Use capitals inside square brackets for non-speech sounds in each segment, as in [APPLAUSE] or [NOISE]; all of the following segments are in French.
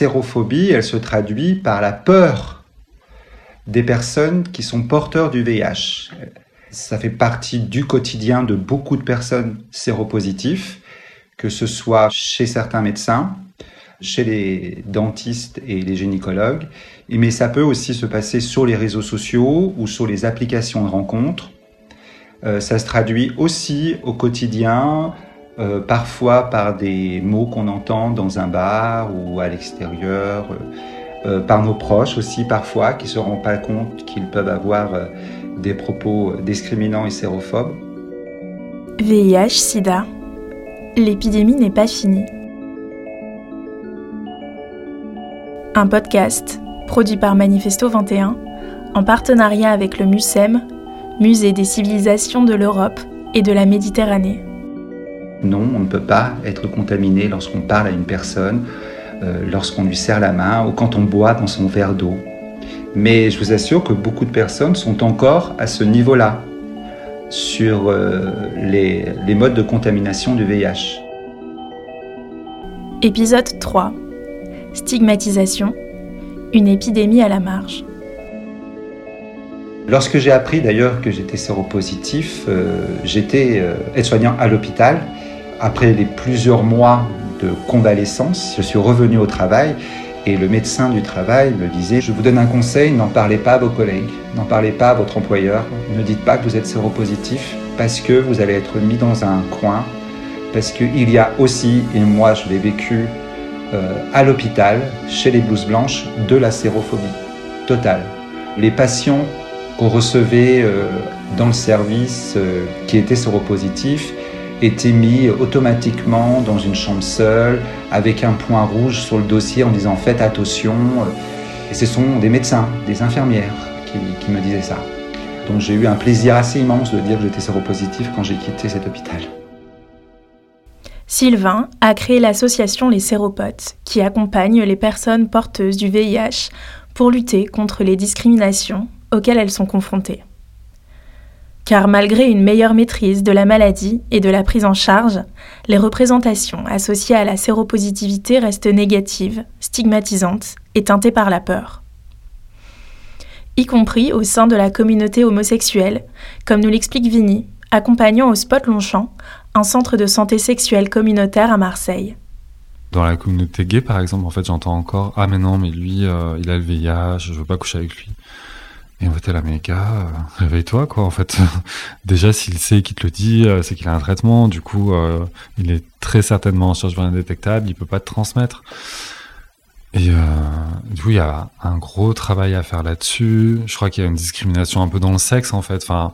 sérophobie, elle se traduit par la peur des personnes qui sont porteurs du VIH. Ça fait partie du quotidien de beaucoup de personnes séropositifs, que ce soit chez certains médecins, chez les dentistes et les gynécologues, mais ça peut aussi se passer sur les réseaux sociaux ou sur les applications de rencontres. Euh, ça se traduit aussi au quotidien, euh, parfois par des mots qu'on entend dans un bar ou à l'extérieur, euh, par nos proches aussi parfois qui ne se rendent pas compte qu'ils peuvent avoir des propos discriminants et sérophobes. VIH, SIDA, l'épidémie n'est pas finie. Un podcast produit par Manifesto 21 en partenariat avec le MUSEM, Musée des civilisations de l'Europe et de la Méditerranée. Non, on ne peut pas être contaminé lorsqu'on parle à une personne, euh, lorsqu'on lui serre la main ou quand on boit dans son verre d'eau. Mais je vous assure que beaucoup de personnes sont encore à ce niveau-là sur euh, les, les modes de contamination du VIH. Épisode 3. Stigmatisation. Une épidémie à la marge. Lorsque j'ai appris d'ailleurs que j'étais séropositif, euh, j'étais euh, aide-soignant à l'hôpital. Après les plusieurs mois de convalescence, je suis revenu au travail et le médecin du travail me disait, je vous donne un conseil, n'en parlez pas à vos collègues, n'en parlez pas à votre employeur, ne dites pas que vous êtes séropositif parce que vous allez être mis dans un coin, parce qu'il y a aussi, et moi je l'ai vécu euh, à l'hôpital, chez les blouses blanches, de la sérophobie totale. Les patients qu'on recevait euh, dans le service euh, qui étaient séropositifs étaient mis automatiquement dans une chambre seule avec un point rouge sur le dossier en disant faites attention. Et ce sont des médecins, des infirmières qui, me disaient ça. Donc j'ai eu un plaisir assez immense de dire que j'étais séropositif quand j'ai quitté cet hôpital. Sylvain a créé l'association Les Séropotes, qui accompagne les personnes porteuses du VIH pour lutter contre les discriminations auxquelles elles sont confrontées. Car malgré une meilleure maîtrise de la maladie et de la prise en charge, les représentations associées à la séropositivité restent négatives, stigmatisantes et teintées par la peur. Y compris au sein de la communauté homosexuelle, comme nous l'explique Vinny, accompagnant au Spot Longchamp, un centre de santé sexuelle communautaire à Marseille. Dans la communauté gay, par exemple, en fait, j'entends encore Ah, mais non, mais lui, euh, il a le VIH, je veux pas coucher avec lui. Et t'es là, mais gars, réveille-toi, quoi. En fait, [LAUGHS] déjà, s'il sait qu'il te le dit, euh, c'est qu'il a un traitement. Du coup, euh, il est très certainement en charge indétectable. Il peut pas te transmettre. Et euh, du coup, il y a un gros travail à faire là-dessus. Je crois qu'il y a une discrimination un peu dans le sexe, en fait. Enfin,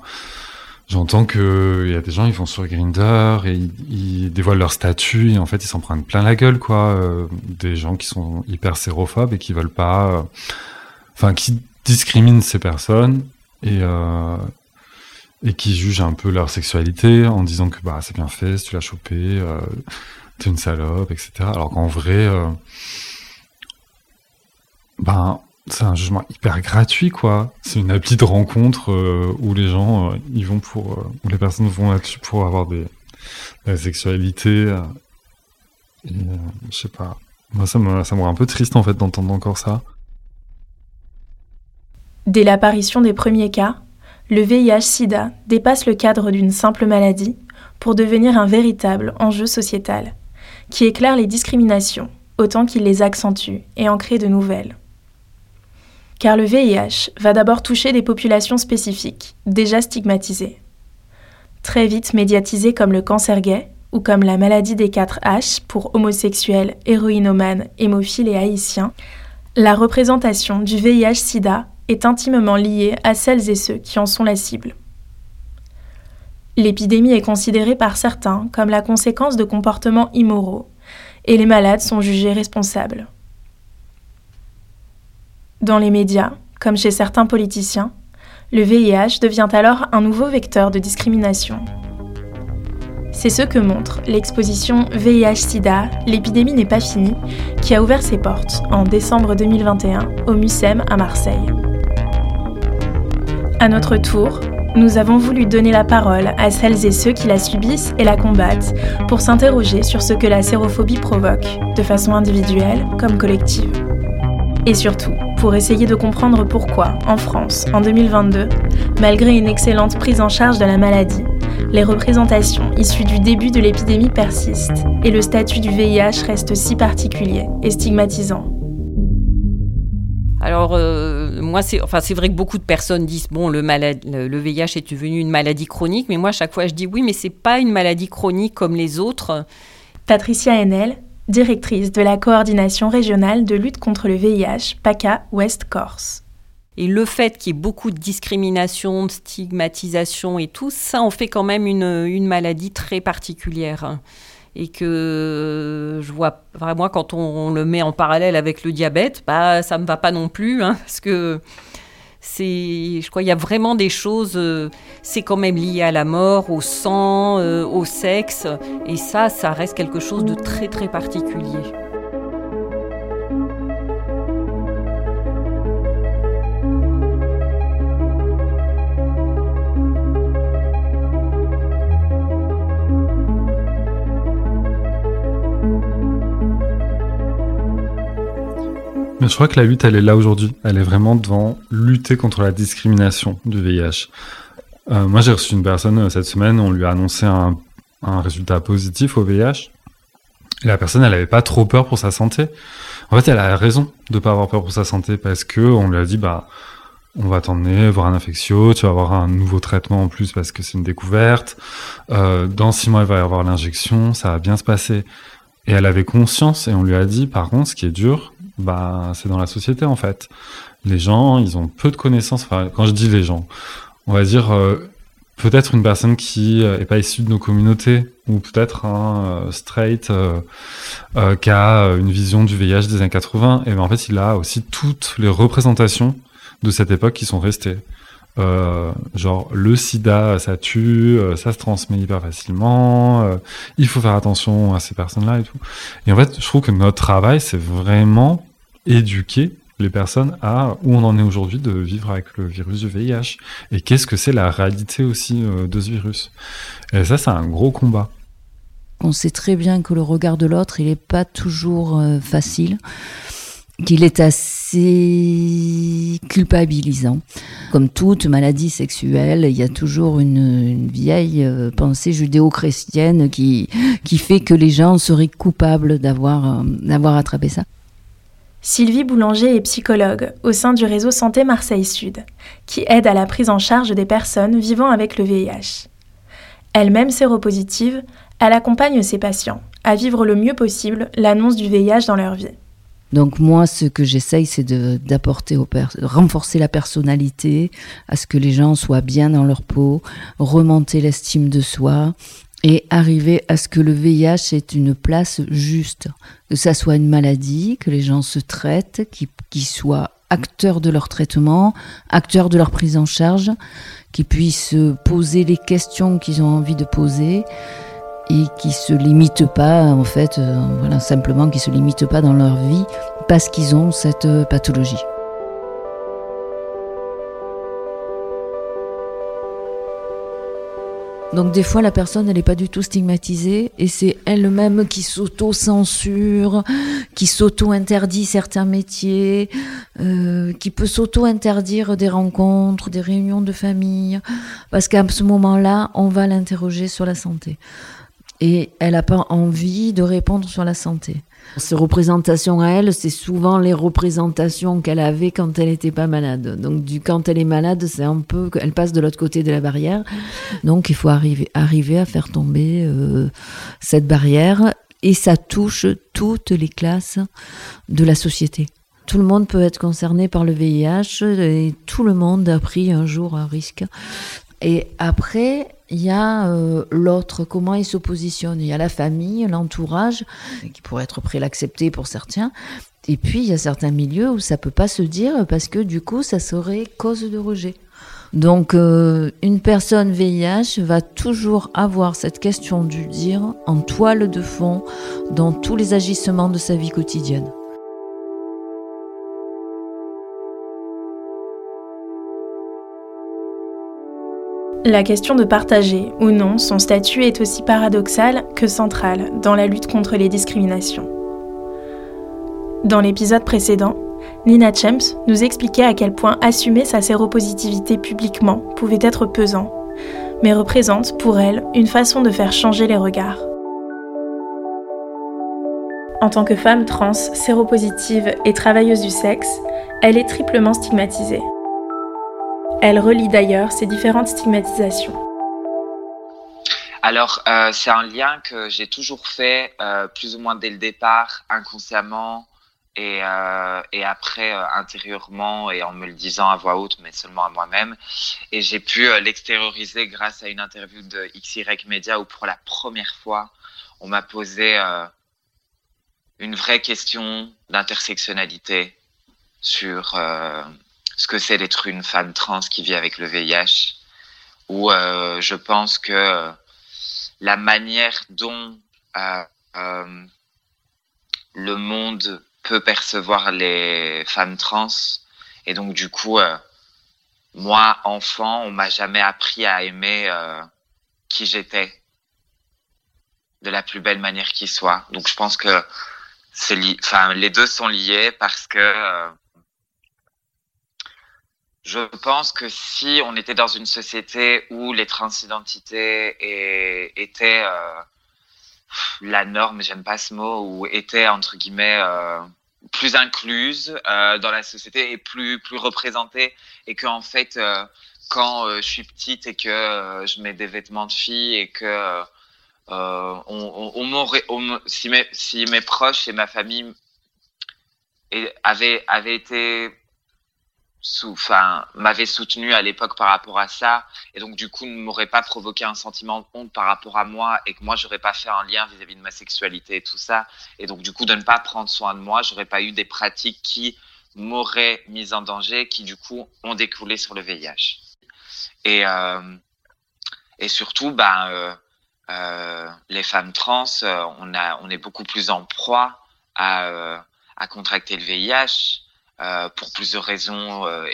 j'entends que il y a des gens, ils vont sur Grinder et ils, dévoilent leur statut et en fait, ils s'en prennent plein la gueule, quoi. des gens qui sont hyper sérophobes et qui veulent pas, enfin, qui discriminent ces personnes et, euh, et qui jugent un peu leur sexualité en disant que bah, c'est bien fait, si tu l'as chopé, euh, t'es une salope, etc. Alors qu'en vrai, euh, ben, c'est un jugement hyper gratuit, quoi. C'est une appli de rencontre où les gens, ils vont pour, où les personnes vont là-dessus pour avoir des, sexualités. et, je sais pas. Moi, ça me, ça me rend un peu triste, en fait, d'entendre encore ça. Dès l'apparition des premiers cas, le VIH-Sida dépasse le cadre d'une simple maladie pour devenir un véritable enjeu sociétal, qui éclaire les discriminations autant qu'il les accentue et en crée de nouvelles. Car le VIH va d'abord toucher des populations spécifiques, déjà stigmatisées. Très vite médiatisées comme le cancer gay ou comme la maladie des 4 H pour homosexuels, héroïnomanes, hémophiles et haïtiens, la représentation du VIH-Sida est intimement liée à celles et ceux qui en sont la cible. L'épidémie est considérée par certains comme la conséquence de comportements immoraux, et les malades sont jugés responsables. Dans les médias, comme chez certains politiciens, le VIH devient alors un nouveau vecteur de discrimination. C'est ce que montre l'exposition VIH-Sida, l'épidémie n'est pas finie, qui a ouvert ses portes en décembre 2021 au MUSEM à Marseille. À notre tour, nous avons voulu donner la parole à celles et ceux qui la subissent et la combattent pour s'interroger sur ce que la sérophobie provoque, de façon individuelle comme collective. Et surtout, pour essayer de comprendre pourquoi, en France, en 2022, malgré une excellente prise en charge de la maladie, les représentations issues du début de l'épidémie persistent et le statut du VIH reste si particulier et stigmatisant. Euh, moi, c'est enfin, vrai que beaucoup de personnes disent bon, le, le, VIH est devenu une maladie chronique, mais moi, à chaque fois, je dis oui, mais c'est pas une maladie chronique comme les autres. Patricia Henel, directrice de la coordination régionale de lutte contre le VIH, PACA West Corse. Et le fait qu'il y ait beaucoup de discrimination, de stigmatisation et tout, ça en fait quand même une, une maladie très particulière et que je vois vraiment quand on, le met en parallèle avec le diabète, bah ça me va pas non plus hein, parce que c'est je crois il y a vraiment des choses euh, c'est quand même lié à la mort, au sang, euh, au sexe et ça ça reste quelque chose de très très particulier. Je crois que la lutte, elle est là aujourd'hui. Elle est vraiment devant lutter contre la discrimination du VIH. Euh, moi, j'ai reçu une personne euh, cette semaine, on lui a annoncé un, résultat positif au VIH. La personne, elle n'avait pas trop peur pour sa santé. En fait, elle a raison de pas avoir peur pour sa santé parce que on lui a dit, bah, on va t'emmener voir un infectio, tu vas avoir un nouveau traitement en plus parce que c'est une découverte. Euh, dans six mois, il va y avoir l'injection, ça va bien se passer. Et elle avait conscience et on lui a dit, par contre, ce qui est dur, bah, c'est dans la société en fait. Les gens, ils ont peu de connaissances. Quand je dis les gens, on va dire euh, peut-être une personne qui euh, est pas issue de nos communautés ou peut-être un euh, straight qui a une vision du VIH des années 80. Et ben en fait, il a aussi toutes les représentations de cette époque qui sont restées. Genre le sida ça tue, ça se transmet hyper facilement, il faut faire attention à ces personnes-là et tout. Et en fait, je trouve que notre travail, c'est vraiment éduquer les personnes à où on en est aujourd'hui de vivre avec le virus du VIH et qu'est-ce que c'est la réalité aussi euh, de ce virus. Et ça, c'est un gros combat. On sait très bien que le regard de l'autre, il n'est pas toujours euh, facile, qu'il est assez culpabilisant. Comme toute maladie sexuelle, il y a toujours une, vieille euh, pensée judéo-chrétienne qui, qui fait que les gens seraient coupables d'avoir d'avoir attrapé ça. Sylvie Boulanger est psychologue au sein du réseau Santé Marseille Sud, qui aide à la prise en charge des personnes vivant avec le VIH. Elle-même séropositive, elle accompagne ses patients à vivre le mieux possible l'annonce du VIH dans leur vie. Donc moi, ce que j'essaye, c'est d'apporter, renforcer la personnalité, à ce que les gens soient bien dans leur peau, remonter l'estime de soi, et arriver à ce que le VIH ait une place juste, que ça soit une maladie, que les gens se traitent, qu'ils soient acteurs de leur traitement, acteurs de leur prise en charge, qu'ils puissent poser les questions qu'ils ont envie de poser et qui se limitent pas en fait, euh, simplement qui se limitent pas dans leur vie parce qu'ils ont cette pathologie. Donc des fois, la personne, n'est pas du tout stigmatisée et c'est elle-même qui s'auto-censure, qui s'auto-interdit certains métiers, euh, qui peut s'auto-interdire des rencontres, des réunions de famille, parce qu'à ce moment-là, on va l'interroger sur la santé. Et elle n'a pas envie de répondre sur la santé. Ces représentations à elle, c'est souvent les représentations qu'elle avait quand elle n'était pas malade. Donc, quand elle est malade, c'est un peu qu'elle passe de l'autre côté de la barrière. Donc, il faut arriver, arriver à faire tomber euh, cette barrière. Et ça touche toutes les classes de la société. Tout le monde peut être concerné par le VIH et tout le monde a pris un jour un risque. Et après, il y a euh, l'autre, comment il se positionne. Il y a la famille, l'entourage, qui pourrait être prêt à l'accepter pour certains. Et puis, il y a certains milieux où ça peut pas se dire parce que du coup, ça serait cause de rejet. Donc, euh, une personne VIH va toujours avoir cette question du dire en toile de fond dans tous les agissements de sa vie quotidienne. La question de partager ou non son statut est aussi paradoxale que centrale dans la lutte contre les discriminations. Dans l'épisode précédent, Nina Champs nous expliquait à quel point assumer sa séropositivité publiquement pouvait être pesant, mais représente pour elle une façon de faire changer les regards. En tant que femme trans, séropositive et travailleuse du sexe, elle est triplement stigmatisée. Elle relie d'ailleurs ces différentes stigmatisations. Alors, euh, c'est un lien que j'ai toujours fait, euh, plus ou moins dès le départ, inconsciemment, et, euh, et après intérieurement et en me le disant à voix haute, mais seulement à moi-même. Et j'ai pu l'extérioriser grâce à une interview de XY Media où pour la première fois, on m'a posé une vraie question d'intersectionnalité sur ce que c'est d'être une femme trans qui vit avec le VIH, où euh, je pense que la manière dont euh, euh, le monde peut percevoir les femmes trans, et donc du coup, moi, enfant, on m'a jamais appris à aimer qui j'étais de la plus belle manière qui soit. Donc je pense que c'est enfin les deux sont liés parce que je pense que si on était dans une société où les transidentités étaient euh, la norme, j'aime pas ce mot, ou étaient entre guillemets euh, plus incluses euh, dans la société et plus plus représentées, et qu'en fait, quand je suis petite et que je mets des vêtements de fille et que on, on, si, mes, si mes proches et ma famille avaient, avaient été m'avait soutenu à l'époque par rapport à ça, et donc du coup ne m'aurait pas provoqué un sentiment de honte par rapport à moi, et que moi j'aurais pas fait un lien vis-à-vis de ma sexualité et tout ça, et donc du coup de ne pas prendre soin de moi, j'aurais pas eu des pratiques qui m'auraient mise en danger, qui du coup ont découlé sur le VIH. Et euh, et surtout, ben euh, euh, les femmes trans, on a, on est beaucoup plus en proie à à contracter le VIH. Euh, pour plusieurs raisons euh,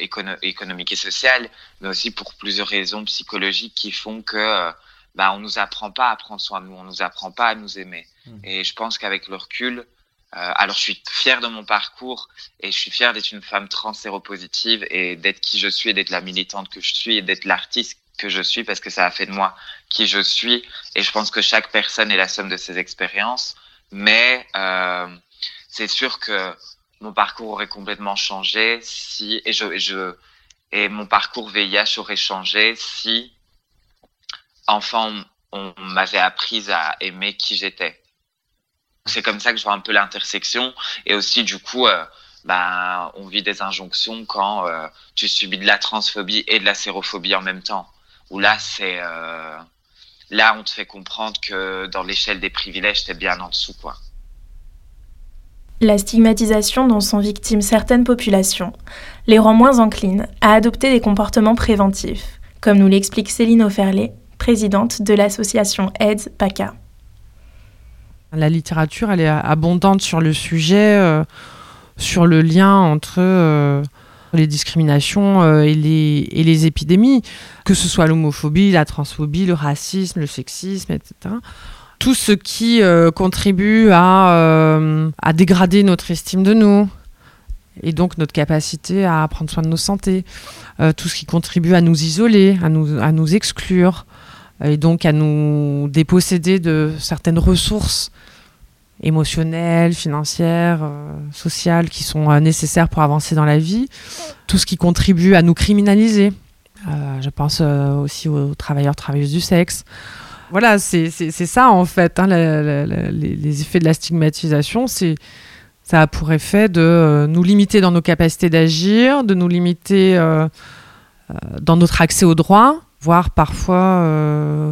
économiques et sociales, mais aussi pour plusieurs raisons psychologiques qui font que euh, bah, on nous apprend pas à prendre soin de nous, on nous apprend pas à nous aimer. Mmh. Et je pense qu'avec le recul, alors je suis fière de mon parcours et je suis fière d'être une femme trans séropositive et d'être qui je suis et d'être la militante que je suis et d'être l'artiste que je suis parce que ça a fait de moi qui je suis. Et je pense que chaque personne est la somme de ses expériences. Mais c'est sûr que mon parcours aurait complètement changé si et mon parcours VIH aurait changé si enfant on, m'avait appris à aimer qui j'étais. C'est comme ça que je vois un peu l'intersection et aussi du coup euh, ben on vit des injonctions quand euh, tu subis de la transphobie et de la sérophobie en même temps. Où là c'est euh, là on te fait comprendre que dans l'échelle des privilèges t'es bien en dessous quoi. La stigmatisation dont sont victimes certaines populations les rend moins enclines à adopter des comportements préventifs, comme nous l'explique Céline Oferlé, présidente de l'association AIDS PACA. La littérature, est abondante sur le sujet, euh, sur le lien entre euh, les discriminations euh, et, les, épidémies, que ce soit l'homophobie, la transphobie, le racisme, le sexisme, etc tout ce qui euh, contribue à, euh, à, dégrader notre estime de nous et donc notre capacité à prendre soin de nos santé, euh, tout ce qui contribue à nous isoler, à nous, à nous exclure et donc à nous déposséder de certaines ressources émotionnelles, financières, sociales qui sont nécessaires pour avancer dans la vie, tout ce qui contribue à nous criminaliser. je pense aussi aux travailleurs, travailleuses du sexe, voilà, c'est ça en fait, hein, les, effets de la stigmatisation, c'est ça a pour effet de euh, nous limiter dans nos capacités d'agir, de nous limiter euh, euh, dans notre accès aux droits, voire parfois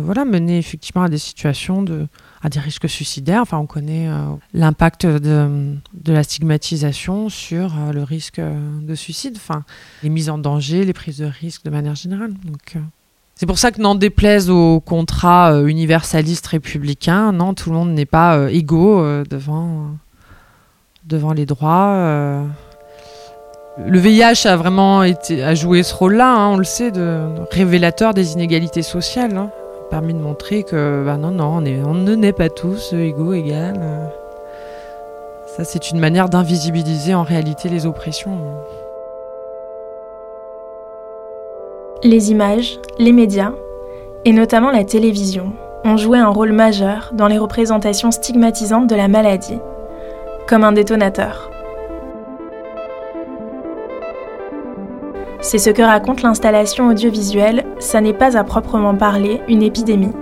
voilà, mener effectivement à des situations de à des risques suicidaires. Enfin, on connaît l'impact de, de, la stigmatisation sur le risque de suicide, enfin, les mises en danger, les prises de risque de manière générale. C'est pour ça que n'en déplaise au contrat euh, universaliste républicain, non, tout le monde n'est pas euh, égaux euh, devant, les droits. le VIH a vraiment été, a joué ce rôle-là, hein, on le sait, de, révélateur des inégalités sociales. Hein, permis de montrer que bah non, non, on ne naît pas tous égaux, égales. Ça, c'est une manière d'invisibiliser en réalité les oppressions. Les images, les médias, et notamment la télévision, ont joué un rôle majeur dans les représentations stigmatisantes de la maladie, comme un détonateur. C'est ce que raconte l'installation audiovisuelle Ça n'est pas à proprement parler une épidémie,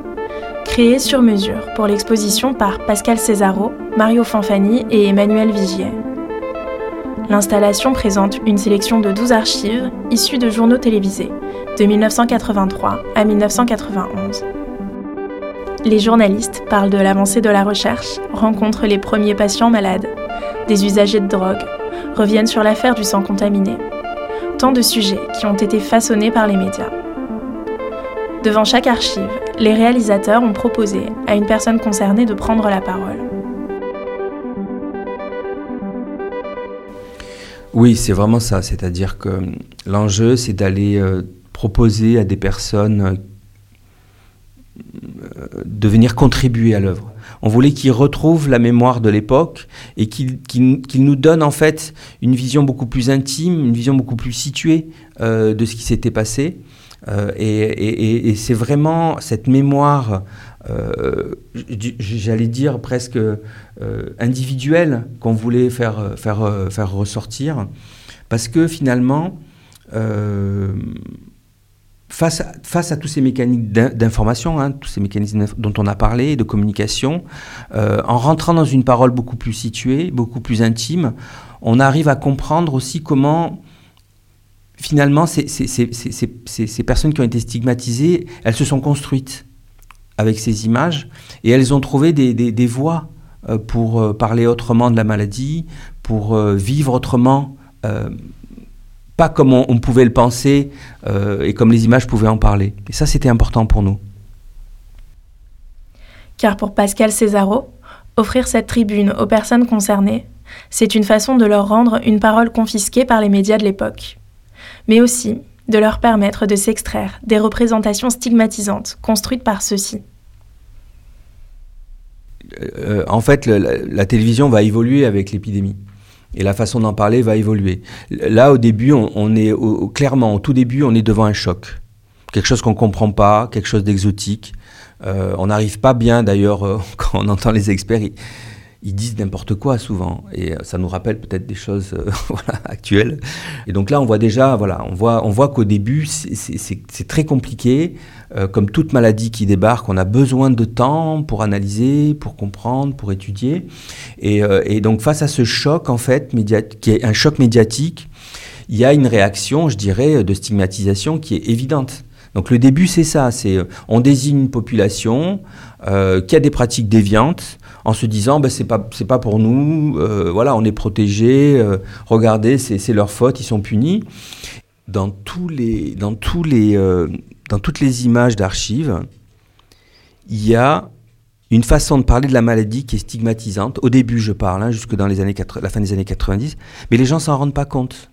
créée sur mesure pour l'exposition par Pascal Césaro, Mario Fanfani et Emmanuel Vigier. L'installation présente une sélection de 12 archives issues de journaux télévisés, de 1983 à 1991. Les journalistes parlent de l'avancée de la recherche, rencontrent les premiers patients malades, des usagers de drogue, reviennent sur l'affaire du sang contaminé, tant de sujets qui ont été façonnés par les médias. Devant chaque archive, les réalisateurs ont proposé à une personne concernée de prendre la parole. Oui, c'est vraiment ça. C'est-à-dire que l'enjeu, c'est d'aller euh, proposer à des personnes euh, de venir contribuer à l'œuvre. On voulait qu'ils retrouvent la mémoire de l'époque et qu'ils nous donnent en fait une vision beaucoup plus intime, une vision beaucoup plus située euh, de ce qui s'était passé. Euh, et, c'est vraiment cette mémoire, j'allais dire presque individuelle, qu'on voulait faire, faire, faire ressortir. Parce que finalement, face à, face à tous ces mécanismes d'information, hein, tous ces mécanismes dont on a parlé, de communication, euh, en rentrant dans une parole beaucoup plus située, beaucoup plus intime, on arrive à comprendre aussi comment finalement ces, ces, ces, ces, personnes qui ont été stigmatisées, elles se sont construites avec ces images et elles ont trouvé des, des, voies euh, pour euh, parler autrement de la maladie, pour vivre autrement pas comme on, pouvait le penser euh, et comme les images pouvaient en parler. Et ça, c'était important pour nous. Car pour Pascal Césaro, offrir cette tribune aux personnes concernées, c'est une façon de leur rendre une parole confisquée par les médias de l'époque, mais aussi de leur permettre de s'extraire des représentations stigmatisantes construites par ceux-ci. Euh, en fait, la télévision va évoluer avec l'épidémie et la façon d'en parler va évoluer. Là, au début, on, est clairement, au tout début, on est devant un choc. Quelque chose qu'on ne comprend pas, quelque chose d'exotique. Euh, on n'arrive pas bien, d'ailleurs, euh, [LAUGHS] quand on entend les experts, disent n'importe quoi souvent. Et euh, ça nous rappelle peut-être des choses [LAUGHS] actuelles. Et donc là, on voit déjà, voilà, on voit, on voit qu'au début, c'est très compliqué. comme toute maladie qui débarque, on a besoin de temps pour analyser, pour comprendre, pour étudier. Euh, et, donc face à ce choc, en fait, qui est un choc médiatique, il y a une réaction, je dirais, de stigmatisation qui est évidente. Donc le début, c'est ça, c'est euh, on désigne une population euh, qui a des pratiques déviantes en se disant ben, c'est pas c'est pas pour nous, voilà, on est protégé, regardez, c'est leur faute, ils sont punis. Dans tous les dans tous les dans toutes les images d'archives, il y a une façon de parler de la maladie qui est stigmatisante. Au début, je parle, hein, jusque dans les années la fin des années 90, mais les gens s'en rendent pas compte.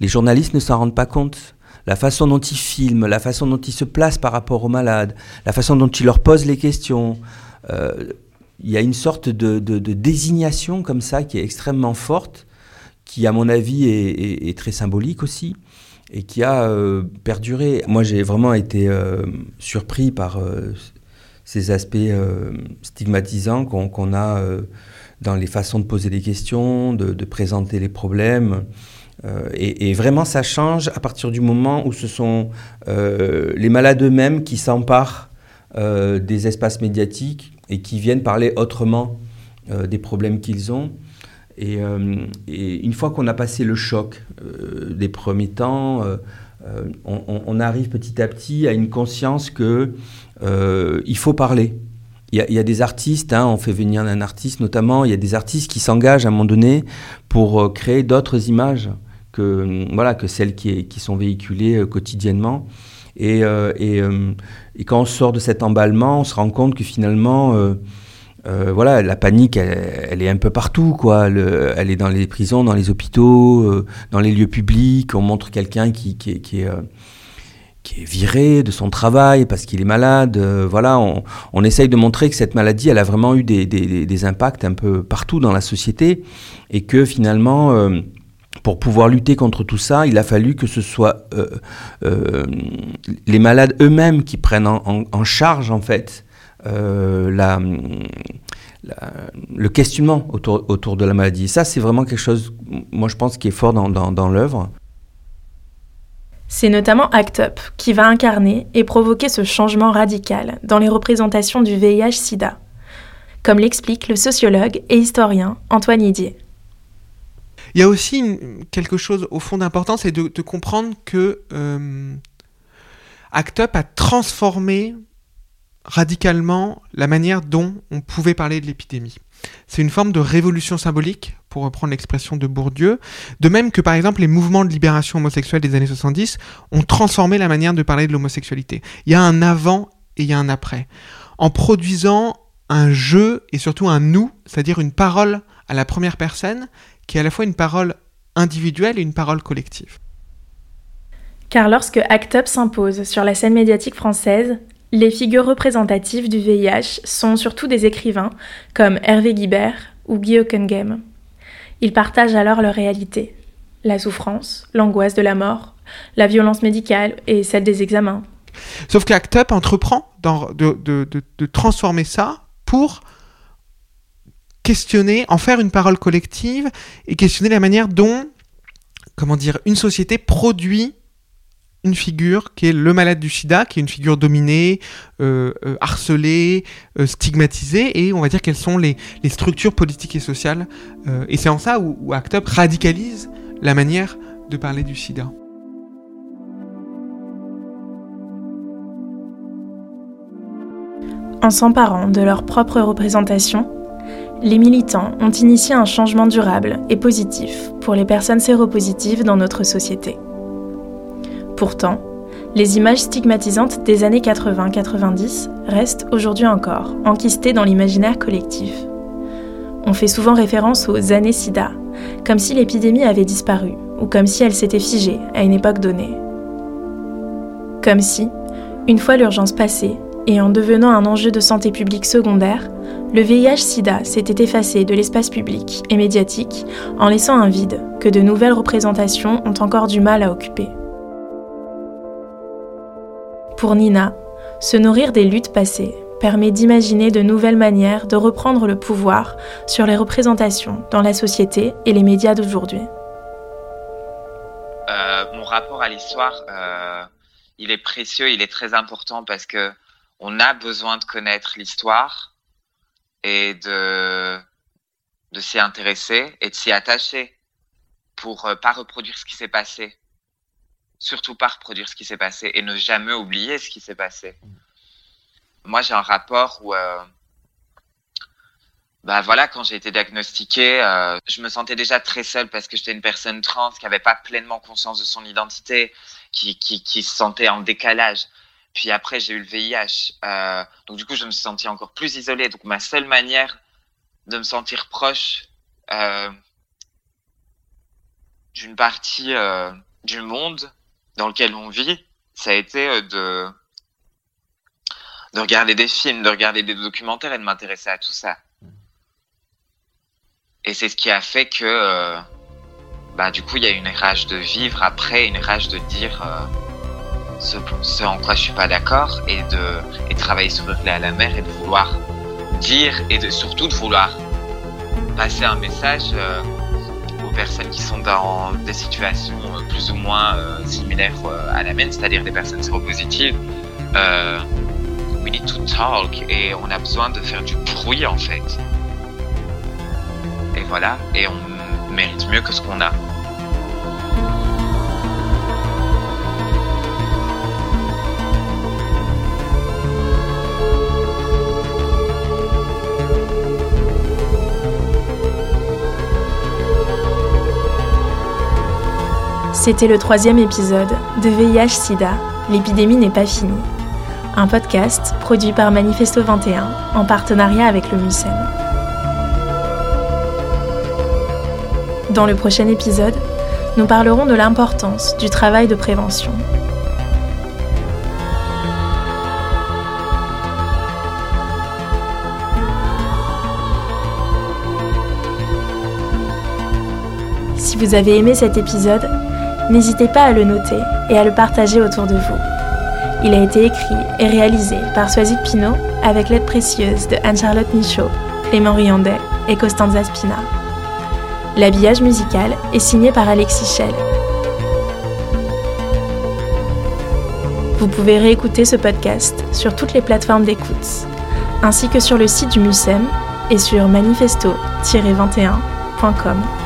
Les journalistes ne s'en rendent pas compte. La façon dont ils filment, la façon dont ils se placent par rapport aux malades, la façon dont ils leur posent les questions. Euh, il y a une sorte de, désignation comme ça qui est extrêmement forte, qui à mon avis est, très symbolique aussi et qui a euh, perduré. Moi j'ai vraiment été euh, surpris par ces aspects euh, stigmatisants qu'on a euh, dans les façons de poser des questions, de, présenter les problèmes. Euh, et, vraiment, ça change à partir du moment où ce sont les malades eux-mêmes qui s'emparent des espaces médiatiques et qui viennent parler autrement des problèmes qu'ils ont. Et, une fois qu'on a passé le choc des premiers temps, on, arrive petit à petit à une conscience que euh, il faut parler. Il y, a, des artistes, hein, on fait venir un artiste notamment, il y a des artistes qui s'engagent à un moment donné pour euh, créer d'autres images que, voilà, que celles qui, sont véhiculées euh, quotidiennement. Et, et, et, quand on sort de cet emballement, on se rend compte que finalement, euh, voilà, la panique, elle, est un peu partout, quoi. elle est dans les prisons, dans les hôpitaux, euh, dans les lieux publics. On montre quelqu'un qui, est, euh, viré de son travail parce qu'il est malade. voilà, on, essaye de montrer que cette maladie, elle a vraiment eu des, des impacts un peu partout dans la société et que finalement pour pouvoir lutter contre tout ça, il a fallu que ce soit euh, euh, les malades eux-mêmes qui prennent en, charge en fait euh, le questionnement autour, de la maladie. Ça, c'est vraiment quelque chose, moi je pense, qui est fort dans l'œuvre. C'est notamment ACT UP qui va incarner et provoquer ce changement radical dans les représentations du VIH-Sida, comme l'explique le sociologue et historien Antoine Idier. Il y a aussi quelque chose au fond d'important, c'est de, comprendre que euh, ACT UP a transformé radicalement la manière dont on pouvait parler de l'épidémie. C'est une forme de révolution symbolique, pour reprendre l'expression de Bourdieu, de même que par exemple les mouvements de libération homosexuelle des années 70 ont transformé la manière de parler de l'homosexualité. Il y a un avant et il y a un après. En produisant un jeu et surtout un nous, c'est-à-dire une parole à la première personne qui est à la fois une parole individuelle et une parole collective. Car lorsque ACT UP s'impose sur la scène médiatique française, les figures représentatives du VIH sont surtout des écrivains comme Hervé Guibert ou Guy Hockenheim. Ils partagent alors leur réalité, la souffrance, l'angoisse de la mort, la violence médicale et celle des examens. Sauf qu'ACT UP entreprend de transformer ça pour questionner, en faire une parole collective et questionner la manière dont, comment dire, une société produit une figure qui est le malade du sida, qui est une figure dominée, euh, euh, harcelée, euh, stigmatisée, et on va dire quelles sont les, structures politiques et sociales. et c'est en ça où, où ACT UP radicalise la manière de parler du sida. En s'emparant de leur propre représentation, les militants ont initié un changement durable et positif pour les personnes séropositives dans notre société. Pourtant, les images stigmatisantes des années 80-90 restent aujourd'hui encore enquistées dans l'imaginaire collectif. On fait souvent référence aux années SIDA, comme si l'épidémie avait disparu ou comme si elle s'était figée à une époque donnée. Comme si, une fois l'urgence passée et en devenant un enjeu de santé publique secondaire, le VIH-Sida s'était effacé de l'espace public et médiatique en laissant un vide que de nouvelles représentations ont encore du mal à occuper. Pour Nina, se nourrir des luttes passées permet d'imaginer de nouvelles manières de reprendre le pouvoir sur les représentations dans la société et les médias d'aujourd'hui. Euh, mon rapport à l'histoire, euh, il est précieux, il est très important parce que on a besoin de connaître l'histoire et de, de s'y intéresser et de s'y attacher pour euh, pas reproduire ce qui s'est passé. Surtout pas reproduire ce qui s'est passé et ne jamais oublier ce qui s'est passé. Moi, j'ai un rapport où, euh, bah voilà, quand j'ai été diagnostiquée, euh, je me sentais déjà très seule parce que j'étais une personne trans qui n'avait pas pleinement conscience de son identité, qui, qui, qui se sentait en décalage. Puis après, j'ai eu le VIH. Euh, donc du coup, je me suis senti encore plus isolée. Donc ma seule manière de me sentir proche euh, d'une partie euh, du monde dans lequel on vit, ça a été de de regarder des films, de regarder des documentaires et de m'intéresser à tout ça. Et c'est ce qui a fait que, bah, du coup, il y a une rage de vivre après, une rage de dire ce, en quoi je suis pas d'accord et de travailler sur le à la mer et de vouloir dire et de, surtout de vouloir passer un message euh, aux personnes qui sont dans des situations euh, plus ou moins euh, similaires à la mienne, c'est-à-dire des personnes séropositives. we need to talk et on a besoin de faire du bruit en fait. Et voilà, et on mérite mieux que ce qu'on a. C'était le troisième épisode de VIH-Sida, l'épidémie n'est pas finie. un podcast produit par Manifesto 21 en partenariat avec le MUSEM. Dans le prochain épisode, nous parlerons de l'importance du travail de prévention. Si vous avez aimé cet épisode, n'hésitez pas à le noter et à le partager autour de vous. Il a été écrit et réalisé par Soisic Pinault avec l'aide précieuse de Anne-Charlotte Michaud, Clément Riandet et Costanza Spina. L'habillage musical est signé par Alexis Schell. Vous pouvez réécouter ce podcast sur toutes les plateformes d'écoute, ainsi que sur le site du MUSEM et sur manifesto-21.com.